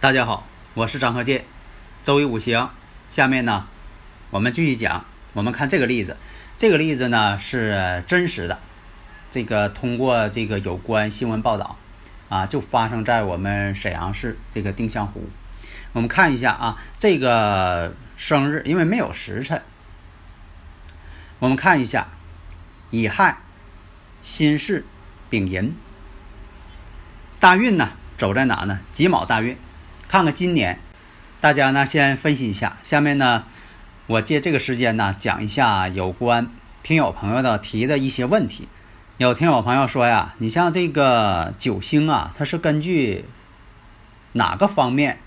大家好，我是张鹤剑，周易五行。下面呢，我们继续讲。我们看这个例子，这个例子呢是真实的。这个通过这个有关新闻报道啊，就发生在我们沈阳市这个丁香湖。我们看一下啊，这个生日因为没有时辰，我们看一下乙亥、辛巳、丙寅。大运呢走在哪呢？己卯大运。看看今年，大家呢先分析一下。下面呢，我借这个时间呢讲一下有关听友朋友的提的一些问题。有听友朋友说呀，你像这个九星啊，它是根据哪个方面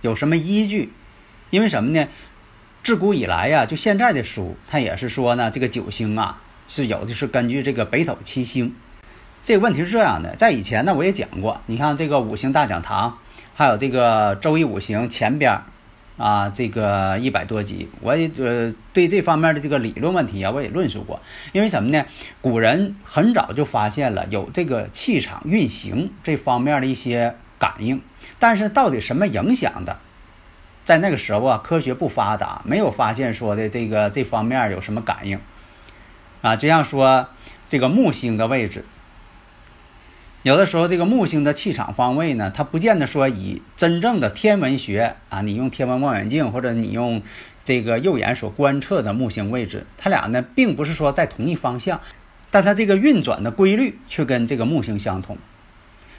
有什么依据？因为什么呢？自古以来呀，就现在的书，它也是说呢，这个九星啊是有的是根据这个北斗七星。这个问题是这样的，在以前呢我也讲过，你看这个五行大讲堂。还有这个周易五行前边啊，这个一百多集，我也呃对这方面的这个理论问题啊，我也论述过。因为什么呢？古人很早就发现了有这个气场运行这方面的一些感应，但是到底什么影响的，在那个时候啊，科学不发达，没有发现说的这个这方面有什么感应啊。就像说这个木星的位置。有的时候，这个木星的气场方位呢，它不见得说以真正的天文学啊，你用天文望远镜或者你用这个肉眼所观测的木星位置，它俩呢并不是说在同一方向，但它这个运转的规律却跟这个木星相同。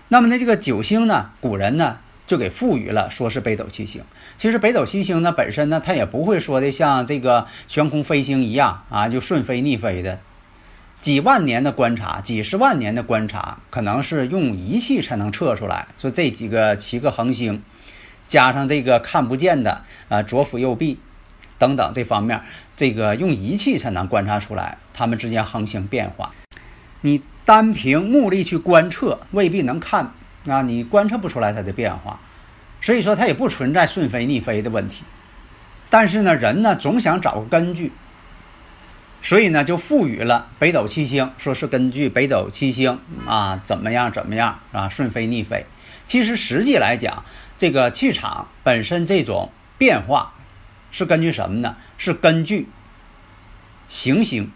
那么呢，这个九星呢，古人呢就给赋予了说是北斗七星。其实北斗七星呢本身呢，它也不会说的像这个悬空飞星一样啊，就顺飞逆飞的。几万年的观察，几十万年的观察，可能是用仪器才能测出来。说这几个七个恒星，加上这个看不见的啊左辅右弼等等这方面，这个用仪器才能观察出来它们之间恒星变化。你单凭目力去观测，未必能看啊，你观测不出来它的变化。所以说，它也不存在顺飞逆飞的问题。但是呢，人呢总想找个根据。所以呢，就赋予了北斗七星，说是根据北斗七星啊，怎么样怎么样啊，顺飞逆飞。其实实际来讲，这个气场本身这种变化，是根据什么呢？是根据行星。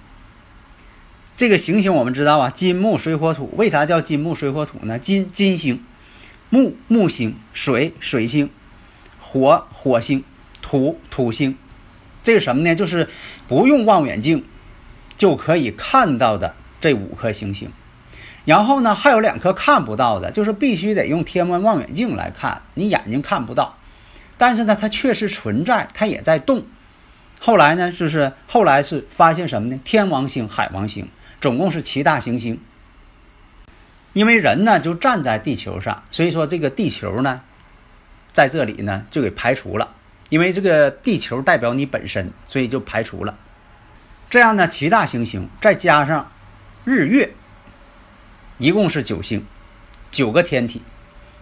这个行星我们知道啊，金木水火土。为啥叫金木水火土呢？金金星，木木星，水水星，火火星，土土星。这是什么呢？就是不用望远镜。就可以看到的这五颗行星，然后呢，还有两颗看不到的，就是必须得用天文望远镜来看，你眼睛看不到，但是呢，它确实存在，它也在动。后来呢，就是后来是发现什么呢？天王星、海王星，总共是七大行星。因为人呢就站在地球上，所以说这个地球呢，在这里呢就给排除了，因为这个地球代表你本身，所以就排除了。这样呢，七大行星再加上日月，一共是九星，九个天体。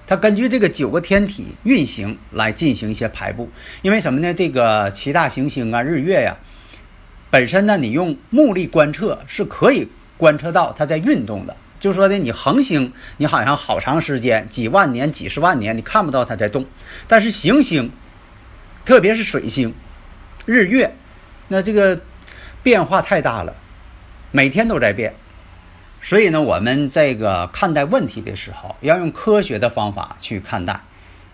它根据这个九个天体运行来进行一些排布。因为什么呢？这个七大行星啊，日月呀，本身呢，你用目力观测是可以观测到它在运动的。就说的你恒星，你好像好长时间、几万年、几十万年，你看不到它在动。但是行星，特别是水星、日月，那这个。变化太大了，每天都在变，所以呢，我们这个看待问题的时候要用科学的方法去看待，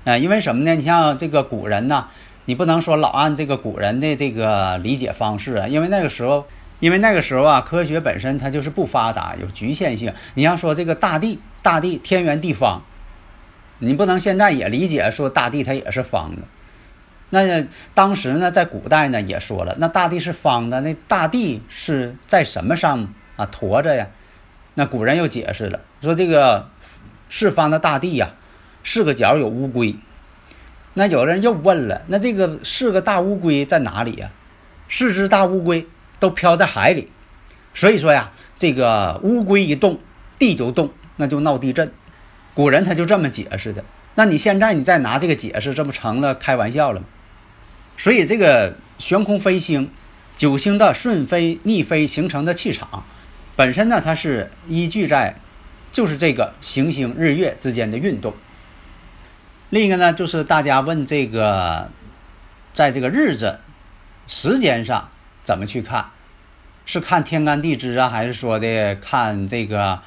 啊，因为什么呢？你像这个古人呢，你不能说老按这个古人的这个理解方式啊，因为那个时候，因为那个时候啊，科学本身它就是不发达，有局限性。你像说这个大地，大地天圆地方，你不能现在也理解说大地它也是方的。那当时呢，在古代呢也说了，那大地是方的，那大地是在什么上啊驮着呀？那古人又解释了，说这个四方的大地呀，四个角有乌龟。那有人又问了，那这个四个大乌龟在哪里呀？四只大乌龟都漂在海里，所以说呀，这个乌龟一动，地就动，那就闹地震。古人他就这么解释的。那你现在你再拿这个解释，这不成了开玩笑了吗？所以这个悬空飞星，九星的顺飞逆飞形成的气场，本身呢，它是依据在，就是这个行星日月之间的运动。另一个呢，就是大家问这个，在这个日子时间上怎么去看？是看天干地支啊，还是说的看这个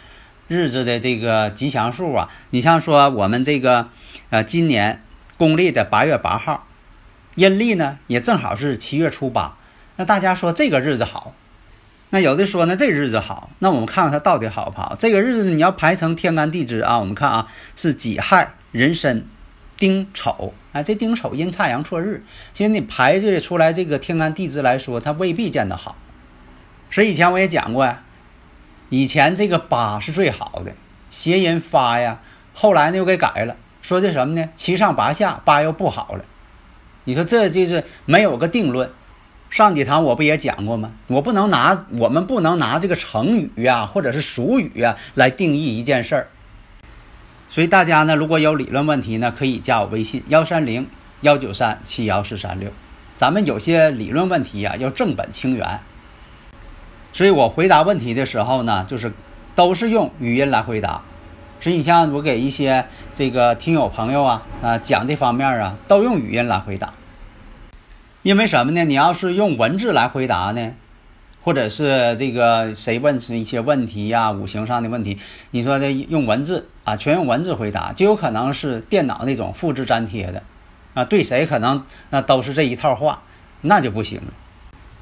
日子的这个吉祥数啊？你像说我们这个呃，今年公历的八月八号，阴历呢也正好是七月初八，那大家说这个日子好，那有的说呢这日子好，那我们看看它到底好不好？这个日子你要排成天干地支啊，我们看啊是己亥、壬申。丁丑，哎，这丁丑阴差阳错日，其实你排这出来这个天干地支来说，它未必见得好。所以以前我也讲过呀，以前这个八是最好的，谐音发呀，后来呢又给改了，说这什么呢？七上八下，八又不好了。你说这就是没有个定论。上几堂我不也讲过吗？我不能拿我们不能拿这个成语呀，或者是俗语呀来定义一件事儿。所以大家呢，如果有理论问题呢，可以加我微信幺三零幺九三七幺四三六。咱们有些理论问题呀，要正本清源。所以我回答问题的时候呢，就是都是用语音来回答。所以你像我给一些这个听友朋友啊啊讲这方面啊，都用语音来回答。因为什么呢？你要是用文字来回答呢？或者是这个谁问一些问题呀，五行上的问题，你说的用文字啊，全用文字回答，就有可能是电脑那种复制粘贴的，啊，对谁可能那都是这一套话，那就不行。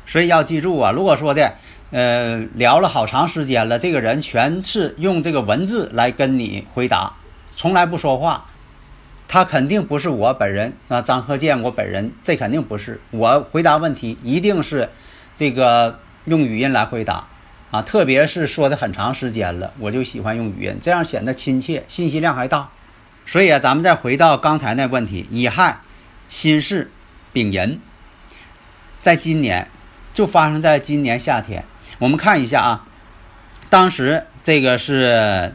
所以要记住啊，如果说的呃聊了好长时间了，这个人全是用这个文字来跟你回答，从来不说话，他肯定不是我本人啊，张鹤建我本人，这肯定不是我回答问题，一定是这个。用语音来回答，啊，特别是说的很长时间了，我就喜欢用语音，这样显得亲切，信息量还大。所以啊，咱们再回到刚才那问题，乙亥、辛巳、丙寅，在今年就发生在今年夏天。我们看一下啊，当时这个是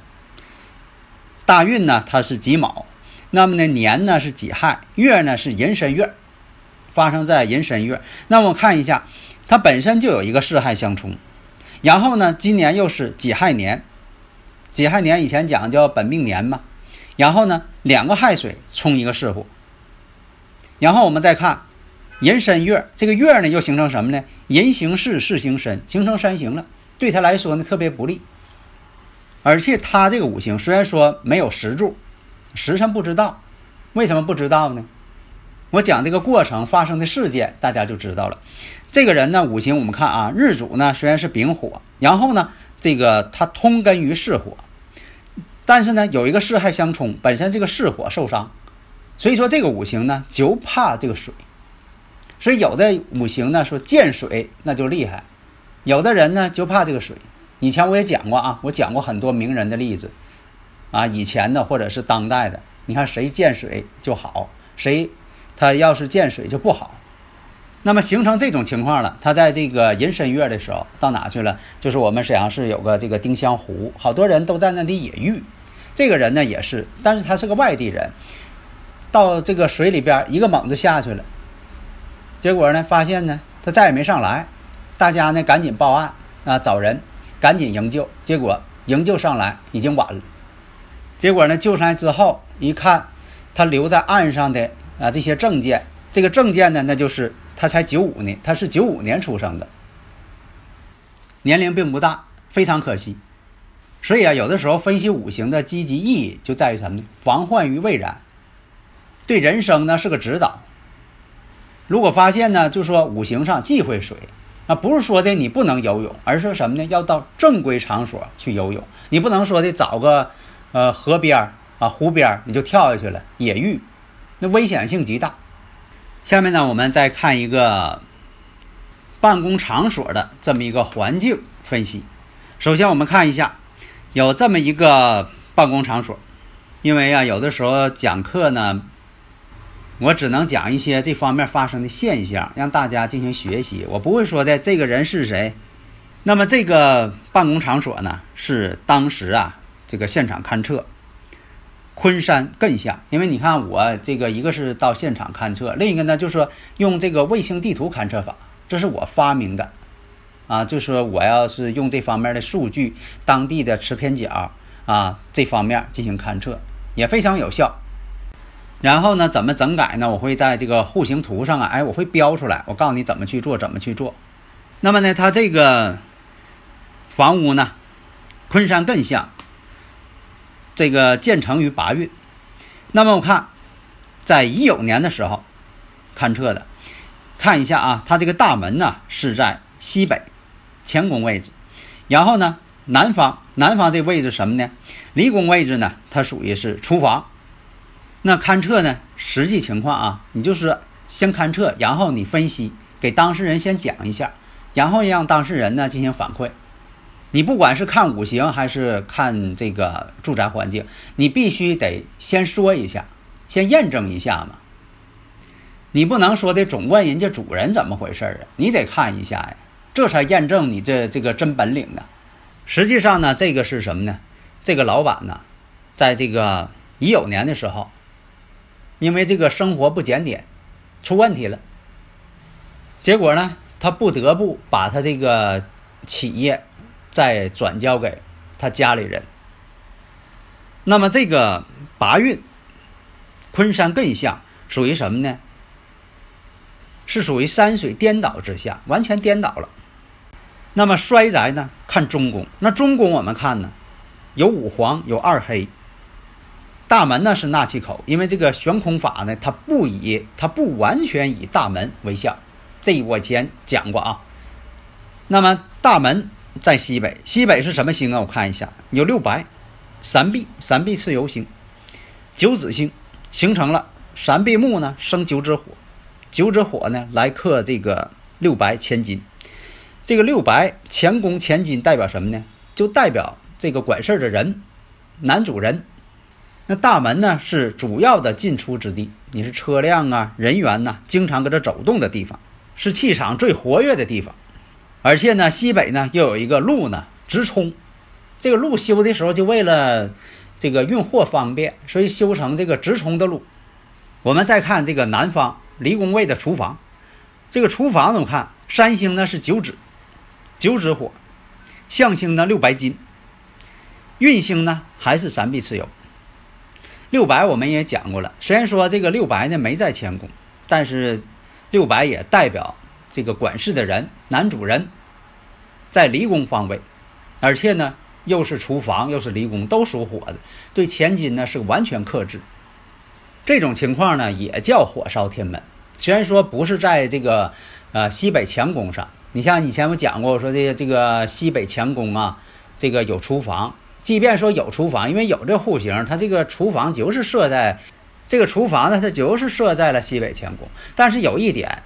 大运呢，它是己卯，那么呢年呢是己亥，月呢是寅申月，发生在寅申月。那我看一下。它本身就有一个四亥相冲，然后呢，今年又是己亥年，己亥年以前讲叫本命年嘛，然后呢，两个亥水冲一个巳火，然后我们再看寅申月，这个月呢又形成什么呢？人行巳，巳行身，形成三刑了，对他来说呢特别不利，而且他这个五行虽然说没有石柱，时辰不知道，为什么不知道呢？我讲这个过程发生的事件，大家就知道了。这个人呢，五行我们看啊，日主呢虽然是丙火，然后呢，这个他通根于巳火，但是呢有一个巳亥相冲，本身这个巳火受伤，所以说这个五行呢就怕这个水，所以有的五行呢说见水那就厉害，有的人呢就怕这个水。以前我也讲过啊，我讲过很多名人的例子啊，以前的或者是当代的，你看谁见水就好，谁他要是见水就不好。那么形成这种情况了，他在这个寅申月的时候到哪去了？就是我们沈阳市有个这个丁香湖，好多人都在那里野浴。这个人呢也是，但是他是个外地人，到这个水里边一个猛子下去了，结果呢发现呢他再也没上来，大家呢赶紧报案啊找人赶紧营救，结果营救上来已经晚了。结果呢救上来之后一看，他留在岸上的啊这些证件，这个证件呢那就是。他才九五年，他是九五年出生的，年龄并不大，非常可惜。所以啊，有的时候分析五行的积极意义就在于什么呢？防患于未然，对人生呢是个指导。如果发现呢，就说五行上忌讳水，啊不是说的你不能游泳，而是说什么呢？要到正规场所去游泳。你不能说的找个呃河边啊湖边你就跳下去了野浴，那危险性极大。下面呢，我们再看一个办公场所的这么一个环境分析。首先，我们看一下有这么一个办公场所，因为啊，有的时候讲课呢，我只能讲一些这方面发生的现象，让大家进行学习。我不会说的这个人是谁。那么这个办公场所呢，是当时啊这个现场勘测。昆山艮象，因为你看我这个一个是到现场勘测，另一个呢就是说用这个卫星地图勘测法，这是我发明的，啊，就是说我要是用这方面的数据，当地的磁偏角啊这方面进行勘测也非常有效。然后呢，怎么整改呢？我会在这个户型图上啊，哎，我会标出来，我告诉你怎么去做，怎么去做。那么呢，它这个房屋呢，昆山艮象。这个建成于八月，那么我看，在乙酉年的时候勘测的，看一下啊，它这个大门呢是在西北乾宫位置，然后呢南方南方这位置什么呢？离宫位置呢，它属于是厨房。那勘测呢，实际情况啊，你就是先勘测，然后你分析，给当事人先讲一下，然后让当事人呢进行反馈。你不管是看五行还是看这个住宅环境，你必须得先说一下，先验证一下嘛。你不能说的总问人家主人怎么回事啊？你得看一下呀，这才验证你这这个真本领呢。实际上呢，这个是什么呢？这个老板呢，在这个乙酉年的时候，因为这个生活不检点，出问题了，结果呢，他不得不把他这个企业。再转交给他家里人。那么这个八运昆山艮象属于什么呢？是属于山水颠倒之下，完全颠倒了。那么衰宅呢？看中宫。那中宫我们看呢，有五黄，有二黑。大门呢是纳气口，因为这个悬空法呢，它不以它不完全以大门为相。这我以前讲过啊。那么大门。在西北，西北是什么星啊？我看一下，有六白、三碧、三碧是游星、九紫星，形成了三碧木呢，生九紫火，九紫火呢来克这个六白千金。这个六白乾宫千金代表什么呢？就代表这个管事儿的人，男主人。那大门呢是主要的进出之地，你是车辆啊、人员呐，经常搁这走动的地方，是气场最活跃的地方。而且呢，西北呢又有一个路呢直冲，这个路修的时候就为了这个运货方便，所以修成这个直冲的路。我们再看这个南方离宫位的厨房，这个厨房怎么看？三星呢是九子，九子火，象星呢六白金，运星呢还是三碧蚩尤。六白我们也讲过了，虽然说这个六白呢没在乾宫，但是六白也代表。这个管事的人，男主人，在离宫方位，而且呢，又是厨房，又是离宫，都属火的，对前金呢是完全克制。这种情况呢，也叫火烧天门。虽然说不是在这个呃西北乾宫上，你像以前我讲过，我说这这个西北乾宫啊，这个有厨房，即便说有厨房，因为有这户型，它这个厨房就是设在这个厨房呢，它就是设在了西北乾宫，但是有一点。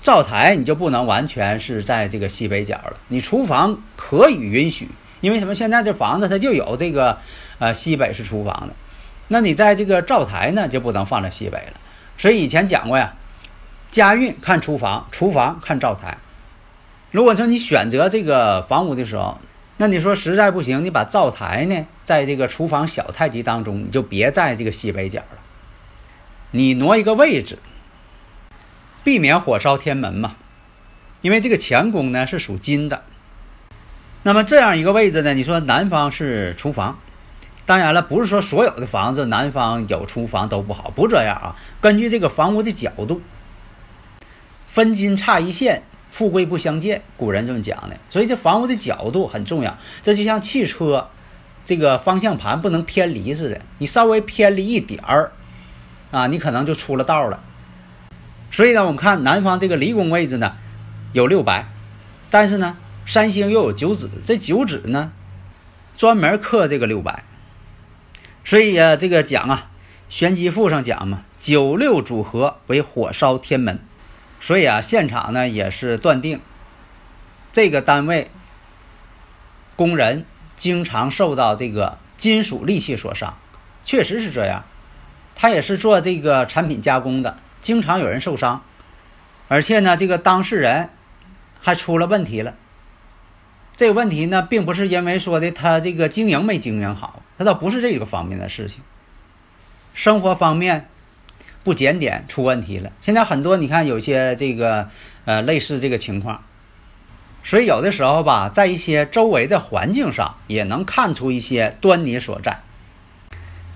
灶台你就不能完全是在这个西北角了，你厨房可以允许，因为什么？现在这房子它就有这个，呃，西北是厨房的，那你在这个灶台呢就不能放在西北了。所以以前讲过呀，家运看厨房，厨房看灶台。如果说你选择这个房屋的时候，那你说实在不行，你把灶台呢在这个厨房小太极当中，你就别在这个西北角了，你挪一个位置。避免火烧天门嘛，因为这个乾宫呢是属金的。那么这样一个位置呢，你说南方是厨房，当然了，不是说所有的房子南方有厨房都不好，不这样啊。根据这个房屋的角度，分金差一线，富贵不相见，古人这么讲的。所以这房屋的角度很重要，这就像汽车这个方向盘不能偏离似的，你稍微偏离一点儿，啊，你可能就出了道了。所以呢，我们看南方这个离宫位置呢，有六白，但是呢，三星又有九子，这九子呢，专门克这个六白。所以啊，这个讲啊，玄机赋上讲嘛，九六组合为火烧天门，所以啊，现场呢也是断定这个单位工人经常受到这个金属利器所伤，确实是这样。他也是做这个产品加工的，经常有人受伤，而且呢，这个当事人还出了问题了。这个问题呢，并不是因为说的他这个经营没经营好，他倒不是这个方面的事情。生活方面不检点出问题了。现在很多你看有些这个呃类似这个情况，所以有的时候吧，在一些周围的环境上也能看出一些端倪所在。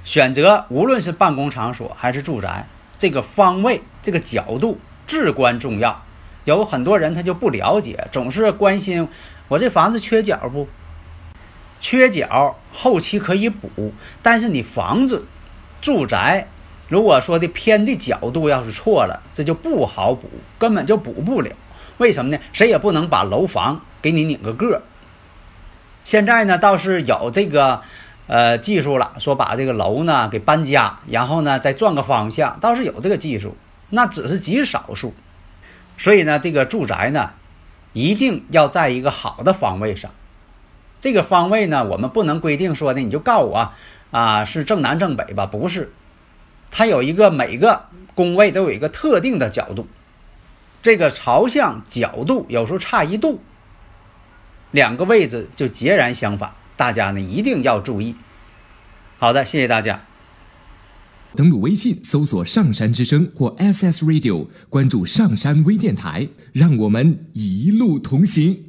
选择无论是办公场所还是住宅，这个方位、这个角度至关重要。有很多人他就不了解，总是关心我这房子缺角不？缺角后期可以补，但是你房子。住宅，如果说的偏的角度要是错了，这就不好补，根本就补不了。为什么呢？谁也不能把楼房给你拧个个。现在呢，倒是有这个呃技术了，说把这个楼呢给搬家，然后呢再转个方向，倒是有这个技术，那只是极少数。所以呢，这个住宅呢，一定要在一个好的方位上。这个方位呢，我们不能规定说的，你就告我。啊，是正南正北吧？不是，它有一个每个宫位都有一个特定的角度，这个朝向角度有时候差一度，两个位置就截然相反。大家呢一定要注意。好的，谢谢大家。登录微信搜索“上山之声”或 “SS Radio”，关注上山微电台，让我们一路同行。